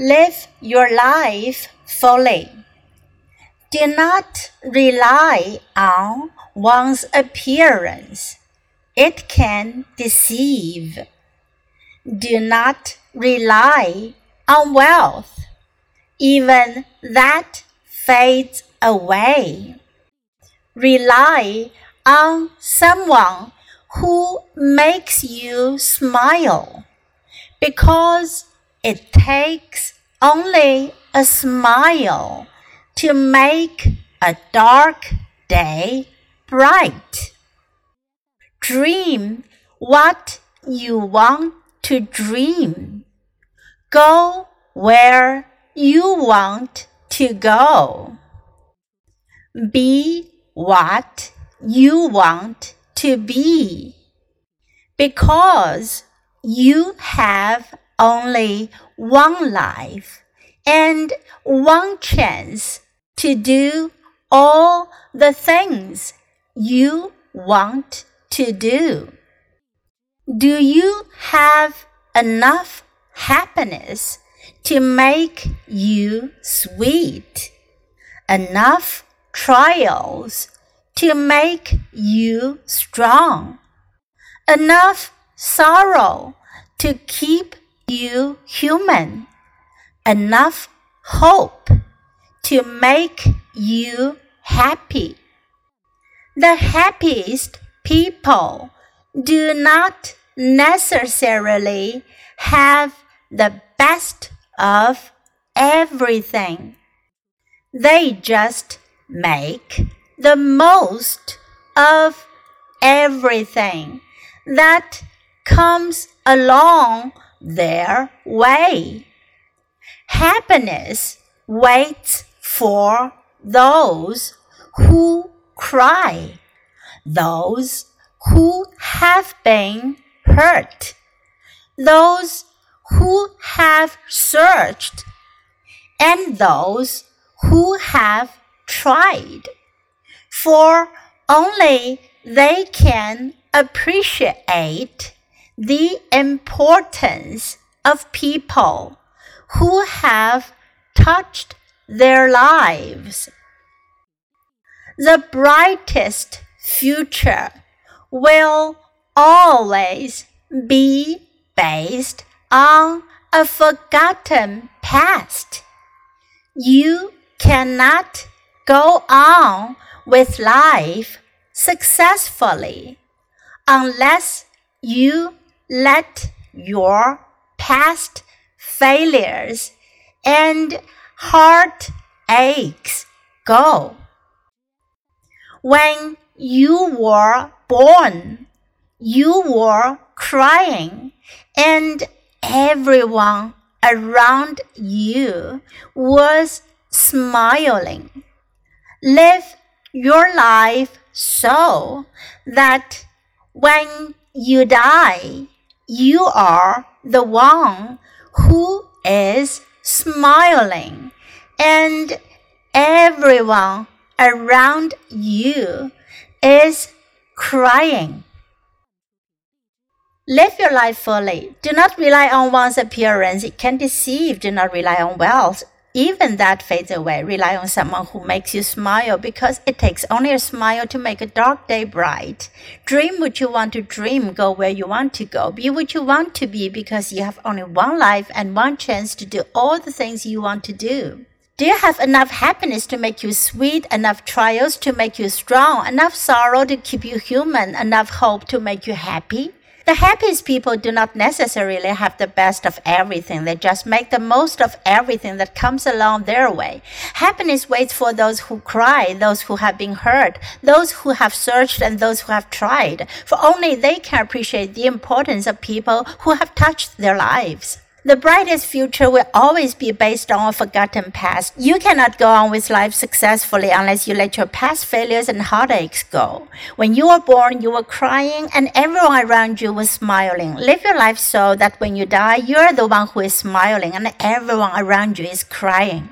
Live your life fully. Do not rely on one's appearance. It can deceive. Do not rely on wealth. Even that fades away. Rely on someone who makes you smile because it takes only a smile to make a dark day bright. Dream what you want to dream. Go where you want to go. Be what you want to be. Because you have only one life and one chance to do all the things you want to do. Do you have enough happiness to make you sweet? Enough trials to make you strong? Enough sorrow to keep you human? Enough hope to make you happy. The happiest people do not necessarily have the best of everything. They just make the most of everything that comes along their way. Happiness waits for those who cry, those who have been hurt, those who have searched, and those who have tried. For only they can appreciate the importance of people who have touched their lives. The brightest future will always be based on a forgotten past. You cannot go on with life successfully unless you let your past failures and heartaches go. When you were born, you were crying, and everyone around you was smiling. Live your life so that when you die, you are the one who is smiling, and everyone around you is crying. Live your life fully. Do not rely on one's appearance. It can deceive. Do not rely on wealth. Even that fades away. Rely on someone who makes you smile because it takes only a smile to make a dark day bright. Dream what you want to dream. Go where you want to go. Be what you want to be because you have only one life and one chance to do all the things you want to do. Do you have enough happiness to make you sweet, enough trials to make you strong, enough sorrow to keep you human, enough hope to make you happy? The happiest people do not necessarily have the best of everything. They just make the most of everything that comes along their way. Happiness waits for those who cry, those who have been hurt, those who have searched, and those who have tried. For only they can appreciate the importance of people who have touched their lives. The brightest future will always be based on a forgotten past. You cannot go on with life successfully unless you let your past failures and heartaches go. When you were born, you were crying and everyone around you was smiling. Live your life so that when you die, you're the one who is smiling and everyone around you is crying.